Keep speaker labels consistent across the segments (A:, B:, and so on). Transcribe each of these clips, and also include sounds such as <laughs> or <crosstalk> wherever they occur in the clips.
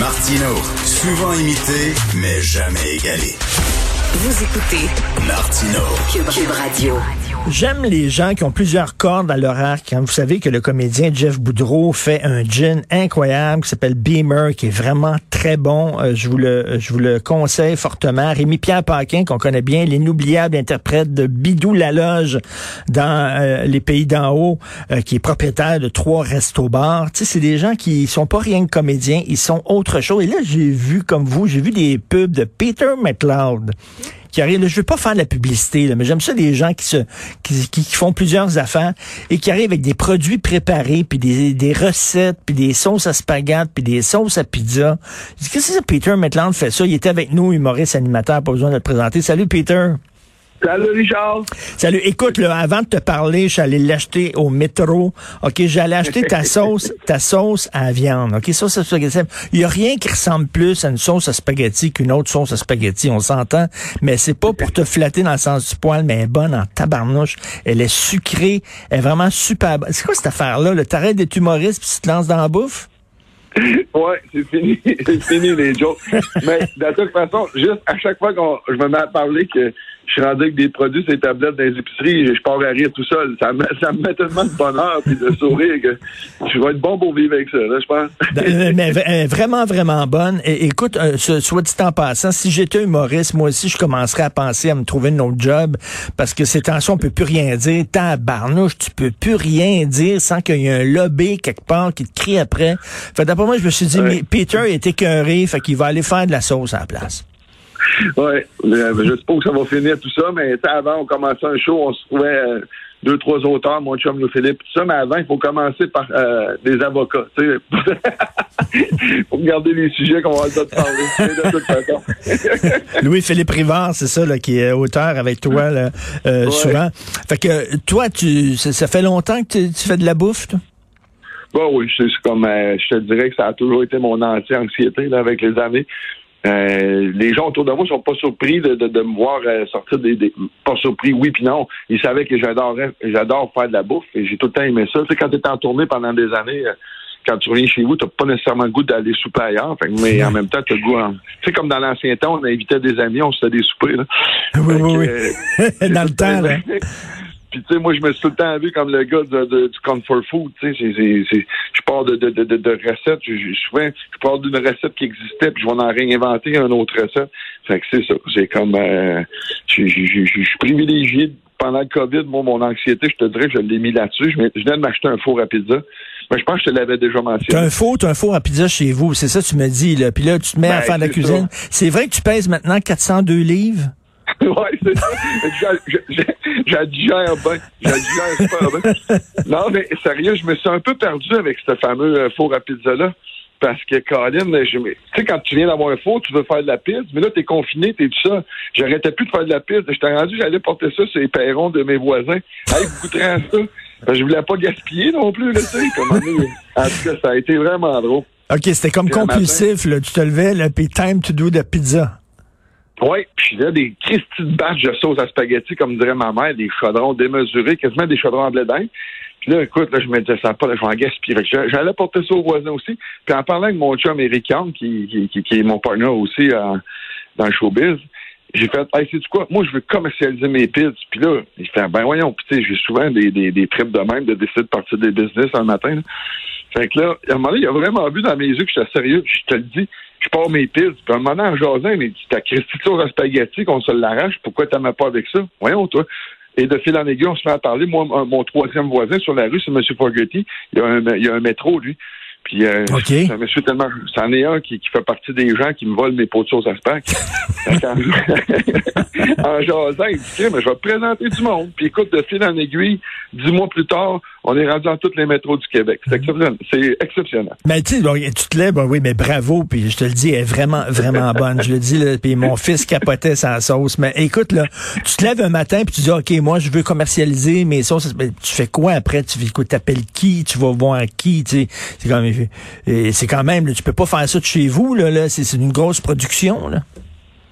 A: Martino, souvent imité, mais jamais égalé.
B: Vous écoutez
A: Martino,
B: Cube, Cube Radio.
C: J'aime les gens qui ont plusieurs cordes à leur arc. Hein. Vous savez que le comédien Jeff Boudreau fait un gin incroyable qui s'appelle Beamer, qui est vraiment très bon. Euh, je vous le, je vous le conseille fortement. Rémi Pierre Paquin, qu'on connaît bien, l'inoubliable interprète de Bidou Laloge dans euh, les pays d'en haut, euh, qui est propriétaire de trois restos-bars. Tu sais, c'est des gens qui sont pas rien que comédiens, ils sont autre chose. Et là, j'ai vu, comme vous, j'ai vu des pubs de Peter McLeod qui arrivent. Je veux pas faire de la publicité, là, mais j'aime ça des gens qui se qui, qui, font plusieurs affaires et qui arrivent avec des produits préparés, puis des, des recettes, puis des sauces à spaghetti, puis des sauces à pizza. Qu'est-ce que c'est Peter Maitland fait ça? Il était avec nous, humoriste animateur, pas besoin de le présenter. Salut Peter.
D: Salut Richard.
C: Salut. Écoute, là, avant de te parler, je suis allé l'acheter au métro. OK, j'allais acheter ta <laughs> sauce, ta sauce à viande. OK, sauce à spaghetti. Il y a rien qui ressemble plus à une sauce à spaghetti qu'une autre sauce à spaghetti, on s'entend. Mais c'est pas pour te flatter dans le sens du poil, mais elle est bonne en tabarnouche. Elle est sucrée. Elle est vraiment super bonne. C'est quoi cette affaire-là? Le T'arrêtes d'être humoriste puis tu te lances dans la bouffe? <laughs>
D: ouais, c'est fini. <laughs> c'est fini les jokes. mais de toute façon, juste à chaque fois que je me mets à parler que je suis rendu avec des produits les tablettes dans les épiceries, je pars à rire tout seul. Ça me, ça me met tellement de bonheur et de sourire que je vais être bon pour vivre avec ça, là, je pense.
C: Ben, mais euh, vraiment, vraiment bonne. Et, écoute, euh, soit dit en passant, si j'étais humoriste, moi aussi, je commencerais à penser à me trouver un autre job parce que ces tensions, on peut plus rien dire. Tabarnouche, tu peux plus rien dire sans qu'il y ait un lobby quelque part qui te crie après. Fait d'après moi, je me suis dit, mais Peter est écœuré, fait qu'il va aller faire de la sauce à la place.
D: Oui, je suppose que ça va finir tout ça, mais avant, on commençait un show, on se trouvait euh, deux, trois auteurs, mon chum, Louis Philippe, tout ça, mais avant, il faut commencer par euh, des avocats, tu sais, <laughs> pour garder les sujets qu'on va le parler, de toute façon. <laughs>
C: Louis-Philippe Rivard, c'est ça, là, qui est auteur avec toi, là, euh, souvent. Fait que, toi, tu, ça, fait longtemps que tu, fais de la bouffe, toi?
D: Bah oui, c'est comme, je te dirais que ça a toujours été mon anti-anxiété, là, avec les années. Euh, les gens autour de moi sont pas surpris de, de, me voir euh, sortir des, des, pas surpris oui puis non. Ils savaient que j'adorais j'adore faire de la bouffe et j'ai tout le temps aimé ça. Tu sais quand t'es en tournée pendant des années euh, quand tu reviens chez vous t'as pas nécessairement le goût d'aller souper ailleurs. Mais en même temps t'as le goût tu sais comme dans l'ancien temps on invitait des amis on se fait des soupers là.
C: oui oui, oui. <laughs> dans le temps là <laughs>
D: Puis tu sais, moi, je me suis tout le temps vu comme le gars de, du comfort food. Tu sais, je pars de, de, de, de recettes. Je, souvent, je pars d'une recette qui existait, puis je vais en réinventer une autre recette. Fait que c'est ça. C'est comme, euh, je suis privilégié pendant le COVID. Moi, mon anxiété, je te dirais que je l'ai mis là-dessus. Je, viens de m'acheter un four à pizza. Mais je pense que je te l'avais déjà mentionné.
C: T'as un four, t'as un four à pizza chez vous. C'est ça, tu me dis. Là. Puis là, tu te mets à ben, faire de la cuisine. C'est vrai que tu pèses maintenant 402 livres? <laughs>
D: oui, c'est ça. J'adgère bien. J'adgère super bien. Non, mais sérieux, je me suis un peu perdu avec ce fameux euh, four à pizza-là. Parce que, Colin, tu sais, quand tu viens d'avoir un four, tu veux faire de la pizza, mais là, t'es confiné, t'es tout ça. J'arrêtais plus de faire de la pizza. J'étais rendu, j'allais porter ça sur les perrons de mes voisins. Hey, vous goûterez à ça. Ben, je voulais pas gaspiller non plus, là, tu sais. En tout cas, ça a été vraiment drôle.
C: OK, c'était comme compulsif, là. Tu te levais, là, puis time to do de pizza.
D: Oui, puis là, des Christy de batch de sauce à spaghetti, comme dirait ma mère, des chaudrons démesurés, quasiment des chaudrons en blé Puis là, écoute, là, je me disais, ça pas, là, je vais en gaspiller. J'allais porter ça aux voisins aussi. Puis en parlant avec mon chum américain, qui, qui, qui, est mon partenaire aussi euh, dans le showbiz, j'ai fait, hey, c'est du quoi? Moi, je veux commercialiser mes pizzas. Puis là, il fait, ben voyons, tu sais, j'ai souvent des, des, des trips de même de décider de partir des business un matin. Fait que là, à un moment donné, il a vraiment vu dans mes yeux que j'étais sérieux. Je te le dis, je pars mes pizzas. Puis à un moment en jasant, il dit, t'as Christy à spaghetti qu'on se l'arrache. Pourquoi t'en pas avec ça? Voyons, toi. Et de fil en aiguille, on se met à parler. Moi, mon troisième voisin sur la rue, c'est M. Fogerty. Il y a un, il y a un métro, lui. Puis euh,
C: okay.
D: ça me suit tellement. C'en est un qui, qui, fait partie des gens qui me volent mes pots de sauce à <laughs> <laughs> en jasant, il dit mais je vais te présenter du monde. Puis écoute, de fil en aiguille, dix mois plus tard, On est rendu dans tous les métros du Québec. C'est exceptionnel. C'est exceptionnel.
C: Mais tu tu te lèves, ben oui, mais bravo, puis je te le dis, elle est vraiment, vraiment bonne. Je le dis, là, puis mon <laughs> fils capotait sa sauce. Mais écoute, là, tu te lèves un matin, puis tu dis, OK, moi, je veux commercialiser mes sauces. Mais tu fais quoi après? Tu t'appelles qui? Tu vas voir qui? Tu sais, c'est quand même, c'est quand même, tu peux pas faire ça de chez vous, là, là. C'est une grosse production, là.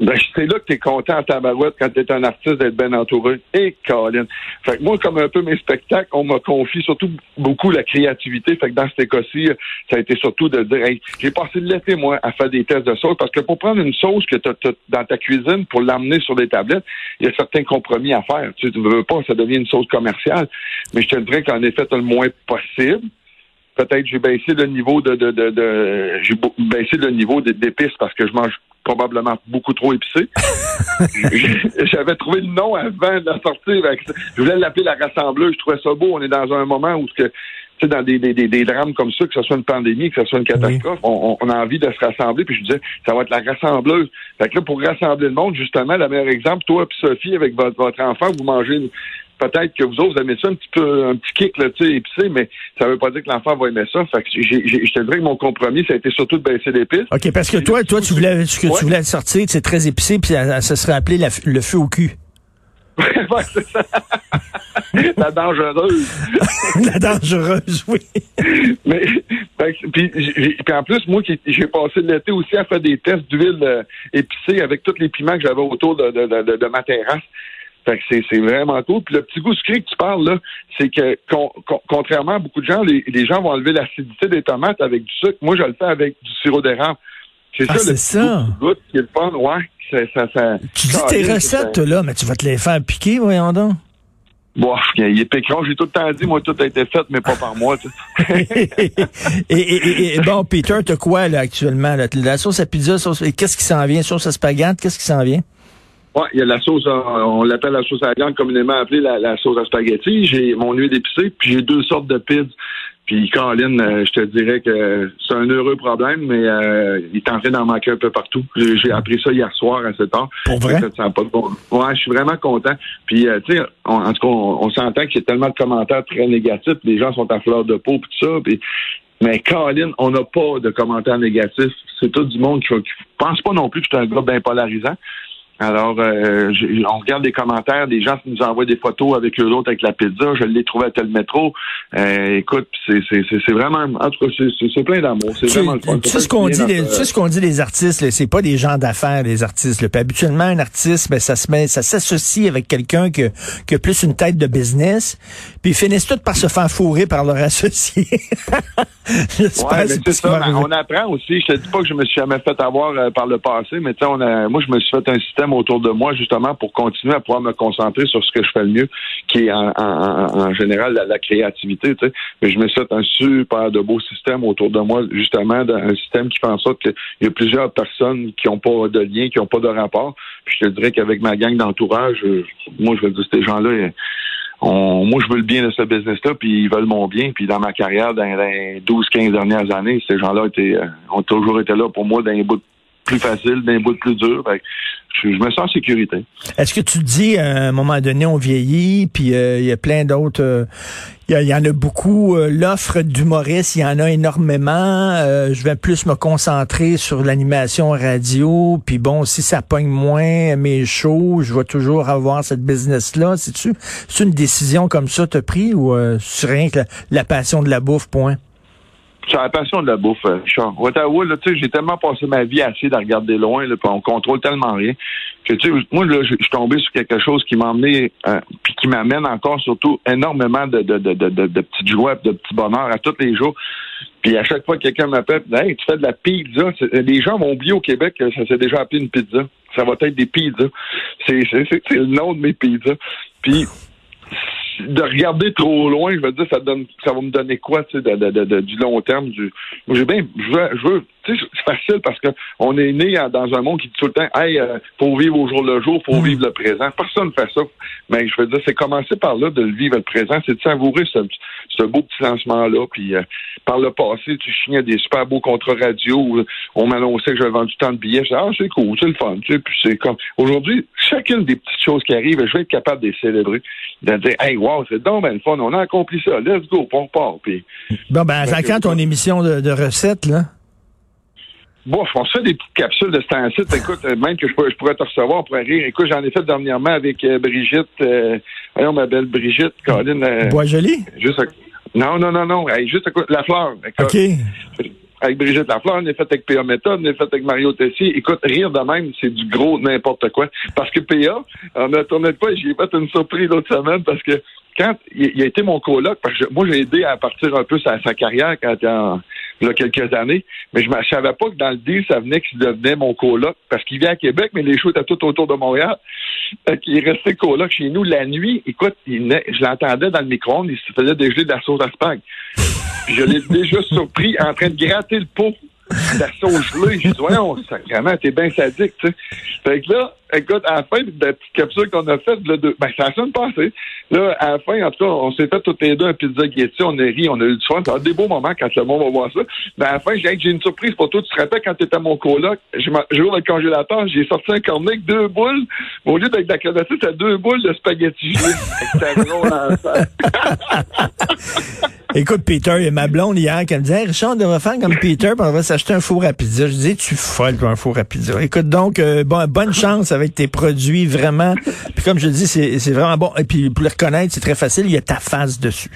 D: Ben, c'est là que t'es content en tabarouette quand t'es un artiste d'être bien entouré. Et Colin. Fait que moi, comme un peu mes spectacles, on m'a confié surtout beaucoup la créativité. Fait que dans ce cas-ci, ça a été surtout de dire, hey, j'ai passé l'été, moi, à faire des tests de sauce parce que pour prendre une sauce que tu as, dans ta cuisine, pour l'amener sur des tablettes, il y a certains compromis à faire. Tu ne veux pas, ça devient une sauce commerciale. Mais je te dirais qu'en effet, le moins possible peut-être j'ai baissé le niveau de, de, de, de j'ai baissé le niveau d'épices parce que je mange probablement beaucoup trop épicé. <laughs> <laughs> J'avais trouvé le nom avant de la sortie. Je voulais l'appeler la rassembleuse. Je trouvais ça beau. On est dans un moment où que tu sais, dans des, des, des, drames comme ça, que ce soit une pandémie, que ce soit une catastrophe, on, on, a envie de se rassembler. Puis je disais, ça va être la rassembleuse. Fait que là, pour rassembler le monde, justement, le meilleur exemple, toi et Sophie, avec votre, votre enfant, vous mangez une, peut-être que vous autres, vous aimez ça un petit peu, un petit kick, là, tu sais, épicé, mais ça veut pas dire que l'enfant va aimer ça. Fait que je te dirais que mon compromis, ça a été surtout de baisser l'épice.
C: OK, parce que toi, toi, tu voulais, ce que tu voulais sortir, c'est très épicé, puis ça, serait appelé le feu au cul. <laughs>
D: ouais, c'est ça. <laughs> la dangereuse. <laughs>
C: la dangereuse, oui.
D: Mais, puis, puis en plus, moi, j'ai passé l'été aussi à faire des tests d'huile euh, épicée avec tous les piments que j'avais autour de, de, de, de ma terrasse. Fait que c'est vraiment cool. Puis le petit goût sucré que tu parles, là, c'est que contrairement à beaucoup de gens, les, gens vont enlever l'acidité des tomates avec du sucre. Moi, je le fais avec du sirop d'érable.
C: C'est ah, ça le ça.
D: goût qui est le fun. Ouais, ça, ça,
C: tu dis tes recettes, là, mais tu vas te les faire piquer, voyons donc.
D: Bon, il est pécron. J'ai tout le temps dit, moi, tout a été fait, mais pas par moi. <laughs>
C: et, bon, Peter, t'as quoi là actuellement? Là? La sauce à pizza, sauce... qu'est-ce qui s'en vient? Sauce à spaghetti, qu'est-ce qui s'en vient?
D: Oui, il y a la sauce, euh, on l'appelle la sauce à viande, communément appelée la, sauce à spaghetti. J'ai mon huile épicée, puis j'ai deux sortes de pizzas. Puis Caroline, euh, je te dirais que c'est un heureux problème, mais euh, il est en train d'en manquer un peu partout. J'ai appris ça hier soir à 7 heures.
C: Pour vrai?
D: Ça, pas de bon. Ouais, je suis vraiment content. Puis, tu sais, en tout cas, on, s'entend qu'il y a tellement de commentaires très négatifs. Les gens sont à fleur de peau, puis tout ça. Puis, mais Caroline, on n'a pas de commentaires négatifs. C'est tout du monde qui, qui pense pas non plus que suis un gars bien polarisant. Alors, euh, on regarde les commentaires, des gens qui nous envoient des photos avec eux autres avec la pizza. Je l'ai trouvé à tel métro. Euh, écoute, c'est vraiment, en tout cas, c'est plein d'amour. C'est vraiment le fun.
C: Tu sais ce qu'on dit, sais ce qu'on dit les artistes, c'est pas des gens d'affaires, les artistes. Puis habituellement, un artiste, ben ça se met, ça s'associe avec quelqu'un qui, qui a plus une tête de business. Puis ils finissent tous par se faire fourrer par leur associé. <laughs>
D: ouais, c'est ça. On apprend aussi. Je te dis pas que je me suis jamais fait avoir euh, par le passé, mais tu sais, on a, moi, je me suis fait un système autour de moi justement pour continuer à pouvoir me concentrer sur ce que je fais le mieux, qui est en, général la, créativité. Mais je me souhaite un super de beau système autour de moi, justement, un système qui fait en sorte qu'il y a plusieurs personnes qui n'ont pas de lien, qui n'ont pas de rapport. Puis je te dirais qu'avec ma gang d'entourage, euh, moi je veux dire ces gens-là. moi, je veux le bien de ce business-là, puis ils veulent mon bien. Puis dans ma carrière, dans les 12-15 dernières années, ces gens-là euh, ont toujours été là pour moi dans les bouts plus facile, d'un bout plus dur. je, me sens en sécurité.
C: Est-ce que tu dis, à un moment donné, on vieillit, puis euh, il y a plein d'autres... Euh, il y, en a beaucoup. Euh, l'offre d'humoriste, il y en a énormément. je vais plus me concentrer sur l'animation radio. Puis bon, si ça pogne moins mes shows, je vais toujours avoir cette business-là. C'est-tu c'est une décision comme ça t'as pris ou c'est rien que la passion de la bouffe, point?
D: C'est la passion de la bouffe, euh, Richard. Ottawa, là, tu sais, j'ai tellement passé ma vie à essayer de regarder loin, là, puis on contrôle tellement rien. Que, tu sais, moi, là, je suis tombé sur quelque chose qui m'a amené, euh, puis qui m'amène encore surtout énormément de, de, de, de, de petites joies, de petits bonheurs à tous les jours. Puis à chaque fois que quelqu'un m'appelle, hey, tu fais de la pizza. Les gens vont oublier au Québec que ça s'est déjà appelé une pizza. Ça va être des pizzas. C'est le nom de mes pizzas. Puis de regarder trop loin, je veux dire, ça donne, ça va me donner quoi, tu sais, de, du long terme. Du, j'ai bien, je veux, je veux, tu sais, c'est facile parce que on est né dans un monde qui dit tout le temps, hey, euh, faut vivre au jour le jour, faut
C: Mm.
D: vivre le présent. Personne fait ça. Mais je veux dire, c'est commencer par là de le vivre le présent, c'est de savourer ce, ce beau petit lancement-là. Puis euh, par le passé, tu signais des super beaux contrats radio. où On m'annonçait que j'avais vendu tant de billets. Je ah, c'est cool, c'est le fun. Tu sais, puis c'est comme aujourd'hui, chacune des petites choses qui arrivent, je vais être capable de les célébrer, de dire, hey, wow, c'est donc ben le fun, on a accompli ça, let's go, on repart. Puis
C: Bon, ben, ça quand ton émission de, de recettes, là?
D: Bon, on se fait des petites capsules de ce temps-ci. Écoute, euh, même que je pourrais, je pourrais te recevoir, on pourrait rire. Écoute, j'en ai fait dernièrement avec euh, Brigitte. Euh, voyons, ma belle Brigitte, Caroline. euh,
C: Bois joli?
D: juste Non, non, non, non. Hey, juste à côté- La Fleur. Écoute,
C: OK.
D: Avec Brigitte Lafleur, on est fait avec PA Méthode, on est fait avec Mario Tessier. Écoute, rire de même, c'est du gros n'importe quoi. Parce que PA, on a tourné pas, j'ai fait une surprise l'autre semaine parce que quand il, il a été mon coloc, parce que moi j'ai aidé à partir un peu sa, sa carrière quand il y a quelques années, mais je ne savais pas que dans le deal, ça venait qu'il devenait mon coloc parce qu'il vient à Québec, mais les shows étaient tout autour de Montréal. Fait qu'il est resté coloc chez nous la nuit. Écoute, il je l'entendais dans le micro-ondes, il se faisait dégeler de la sauce à spag. Je l'ai <laughs> déjà surpris en train de gratter le pot la sauce gelée. J'ai dit, voyons, sacrément, t'es bien sadique, tu sais. Fait que là, écoute, à la fin de la petite capsule qu'on a faite, ben, ça a sonne passé. Là, à la fin, en tout cas, on s'est fait toutes les deux un pizza Getty, on a ri, on a eu du fun. Ça a été des beaux moments quand le monde va voir ça. Ben, à la fin, j'ai une surprise pour toi. Tu te rappelles quand t'étais à mon coloc, j'ouvre le congélateur, j'ai sorti un cornet avec deux boules. Mais au lieu d'être de la clavette, c'était deux boules de spaghetti <laughs> C'était drôle en. <laughs>
C: Écoute, Peter, il y a ma blonde hier qui me disait, hey, Richard, on devrait faire comme Peter, puis on va s'acheter un four à pizza. Je disais, tu es folle pour un four à pizza. Écoute, donc, euh, bon, bonne chance avec tes produits, vraiment. Puis comme je dis, c'est vraiment bon. Et puis, pour le reconnaître, c'est très facile, il y a ta face dessus.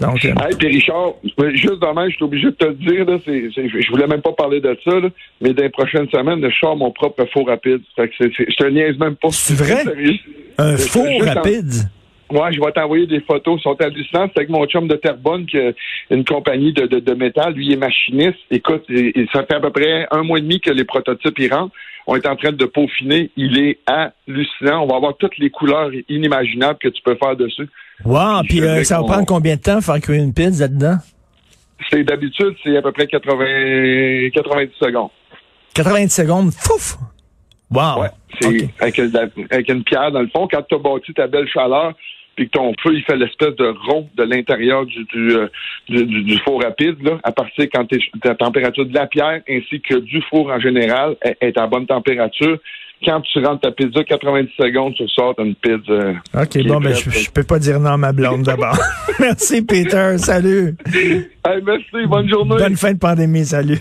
C: Donc, euh,
D: Hey, puis Richard, juste demain, je suis obligé de te le dire, là, c'est- je voulais même pas parler de ça, là, mais dans les prochaines semaines, je sors mon propre four rapide. Fait que je te niaise même pas.
C: C'est vrai?
D: Sérieux.
C: un four
D: en-
C: rapide?
D: Ouais, je vais t'envoyer des photos. Ils sont hallucinantes. C'est avec mon chum de Terrebonne, qui a une compagnie de, de, de métal. Lui, il est machiniste. Écoute, il- ça fait à peu près un mois et demi que les prototypes y rentrent. On est en train de peaufiner. Il est hallucinant. On va avoir toutes les couleurs inimaginables que tu peux faire dessus.
C: Wow, puis euh, ça va prendre combien de temps faire cuire une pizza dedans?
D: C'est d'habitude, c'est à peu près 80, 90 secondes.
C: 80 secondes, fouf! Wow!
D: Ouais, c'est avec, avec une pierre dans le fond. Quand tu as bâti ta belle chaleur, puis que ton feu, il fait l'espèce de rond de l'intérieur du, du, euh, du, du- du four rapide, là, à partir quand la température de la pierre ainsi que du four en général est, est à bonne température. Quand tu rentres ta pizza, 90 secondes, tu sors une pizza.
C: OK, bon,
D: est
C: ben, je, je peux pas dire non à ma blonde d'abord. <laughs> Merci, Peter. Salut.
D: Hey, merci, bonne journée.
C: Bonne fin de pandémie. Salut.